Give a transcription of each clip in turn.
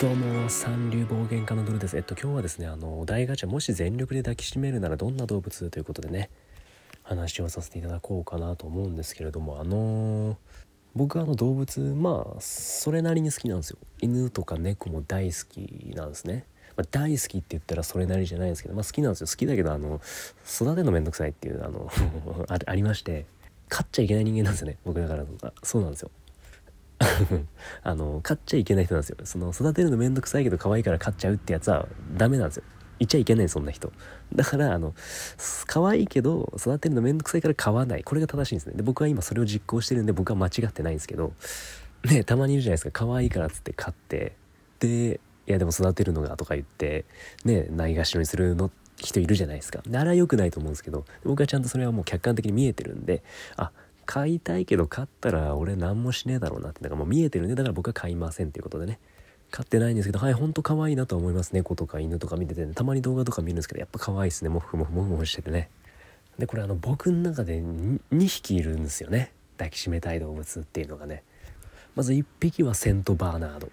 どうも三流暴言家のドルです。えっと今日はですねあの大ガチャもし全力で抱きしめるならどんな動物ということでね話をさせていただこうかなと思うんですけれどもあのー、僕はあの動物まあそれなりに好きなんですよ。犬とか猫も大好きなんですね、まあ、大好きって言ったらそれなりじゃないですけどまあ好きなんですよ。好きだけどあの育てるのめんどくさいっていうあの ありまして飼っちゃいけない人間なんですよね。僕だからそうなんですよ。あの飼っちゃいけない人なんですよ。その育てるのめんどくさいけど可愛いから飼っちゃうってやつはダメなんですよ。言っちゃいけないそんな人。だからあの可愛いけど育てるのめんどくさいから飼わない。これが正しいんですね。で僕は今それを実行してるんで僕は間違ってないんですけどねたまにいるじゃないですか。可愛いからっつって飼って。でいやでも育てるのがとか言ってねないがしろにするの人いるじゃないですか。なら良くないと思うんですけど僕はちゃんとそれはもう客観的に見えてるんであ買いたいけど買ったら俺何もしねえだろうなってだからもう見えてるね。だから僕は買いませんっていうことでね。買ってないんですけどはいほんと可愛いなと思います猫とか犬とか見てて、ね、たまに動画とか見るんですけどやっぱ可愛いですね。モフモフモフモフしててね。でこれあの僕の中で 2, 2匹いるんですよね。抱きしめたい動物っていうのがね。まず1匹はセントバーナード。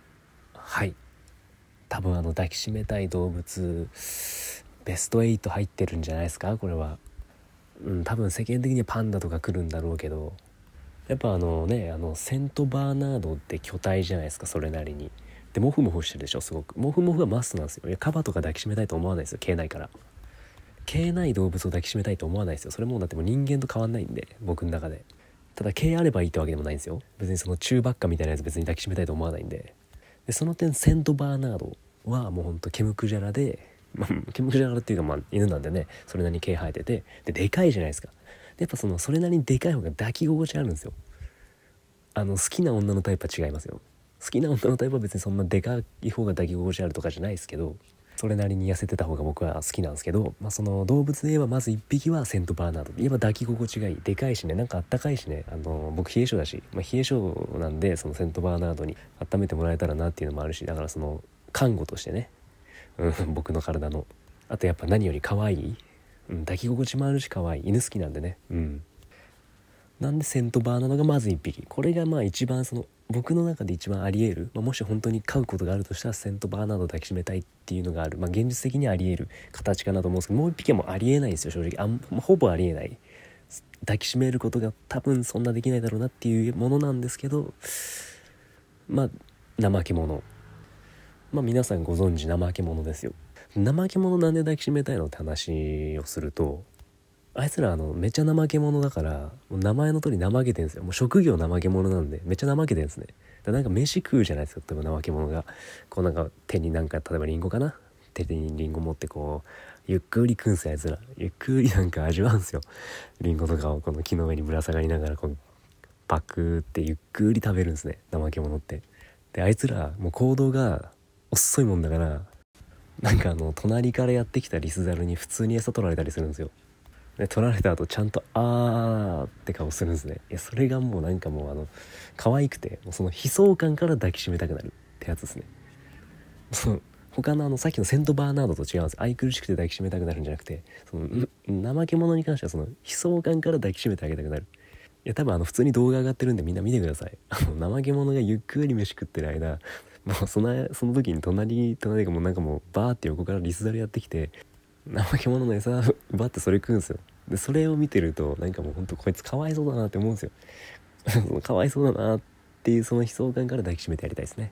はい。多分あの抱きしめたい動物ベスト8入ってるんじゃないですか？これは。うん、多分世間的にはパンダとか来るんだろうけどやっぱあのねあのセントバーナードって巨体じゃないですかそれなりに。でモフモフしてるでしょすごく。モフモフはマストなんですよ。いやカバとか抱きしめたいと思わないですよ毛ないから。毛ない動物を抱きしめたいと思わないですよ。それもだってもう人間と変わんないんで僕の中で。ただ毛あればいいってわけでもないんですよ。別にその中ばっかみたいなやつ別に抱きしめたいと思わないんで。でその点セントバーナードはもうほんと毛むくじゃらでまあ、ケムクジラっていうかまあ犬なんでねそれなりに毛生えててででかいじゃないですか。やっぱそのそれなりにでかい方が抱き心地あるんですよ。あの好きな女のタイプは違いますよ。好きな女のタイプは別にそんなでかい方が抱き心地あるとかじゃないですけどそれなりに痩せてた方が僕は好きなんですけど、まあ、その動物で言えばまず1匹はセントバーナード。言えば抱き心地がいいでかいしねなんかあったかいしねあの僕冷え性だし、まあ、冷え性なんでそのセントバーナードに温めてもらえたらなっていうのもあるしだからその看護としてねうん、僕の体の。あとやっぱ何より可愛い、うん、抱き心地もあるし可愛い。犬好きなんでね。うん。なんでセントバーナードがまず1匹。これがまあ一番その僕の中で一番ありえる、まあ、もし本当に飼うことがあるとしたらセントバーナードを抱きしめたいっていうのがある、まあ、現実的にありえる。形かなと思うんですけどもう1匹はもうありえないですよ正直。あんまほぼありえない。抱きしめることが多分そんなできないだろうなっていうものなんですけどまあ怠け者。まあ皆さんご存知怠け者ですよ。怠け者なんで抱きしめたいのって話をするとあいつらあのめっちゃ怠け者だから名前の通り怠けてんですよ。もう職業怠け者なんでめっちゃ怠けてんですね。だなんか飯食うじゃないですか例えば怠け者が。こうなんか手になんか例えばリンゴかな？手にリンゴ持ってこうゆっくり食うんすよあいつら。ゆっくりなんか味わうんすよ。リンゴとかをこの木の上にぶら下がりながらこうパクってゆっくり食べるんですね。怠け者って。であいつらもう行動が遅いもんだからなんかあの隣からやってきたリスザルに普通に餌取られたりするんですよ。で取られた後ちゃんと「あー」って顔するんですね。いやそれがもうなんかもうあの可愛くてもうその悲壮感から抱きしめたくなるってやつですね。その他のあのさっきのセントバーナードと違うんです。愛くるしくて抱きしめたくなるんじゃなくてその怠け者に関してはその悲壮感から抱きしめてあげたくなる。いや多分あの普通に動画上がってるんでみんな見てください。あの怠け者がゆっくり飯食ってる間もうそのその時に隣隣がもうなんかもうバーって横からリスザルやってきて怠け者の餌奪ってそれ食うんですよ。でそれを見てるとなんかもうほんとこいつかわいそうだなって思うんですよ。かわいそうだなっていうその悲壮感から抱きしめてやりたいですね。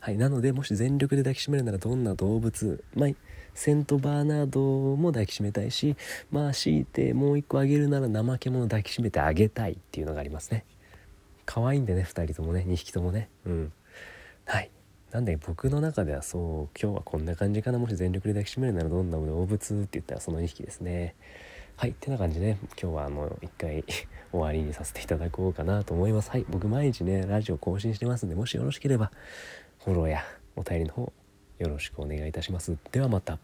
はいなのでもし全力で抱きしめるならどんな動物まあセントバーナードも抱きしめたいしまあ強いてもう一個あげるなら怠け者抱きしめてあげたいっていうのがありますね。可愛いんでね2人ともね2匹ともね。うん。はい。なんで僕の中ではそう今日はこんな感じかな。もし全力で抱きしめるならどんな動物って言ったらその2匹ですね。はい。ってな感じでね今日はあの一回 終わりにさせていただこうかなと思います。はい。僕毎日ねラジオ更新してますんでもしよろしければフォローやお便りの方よろしくお願いいたします。ではまた。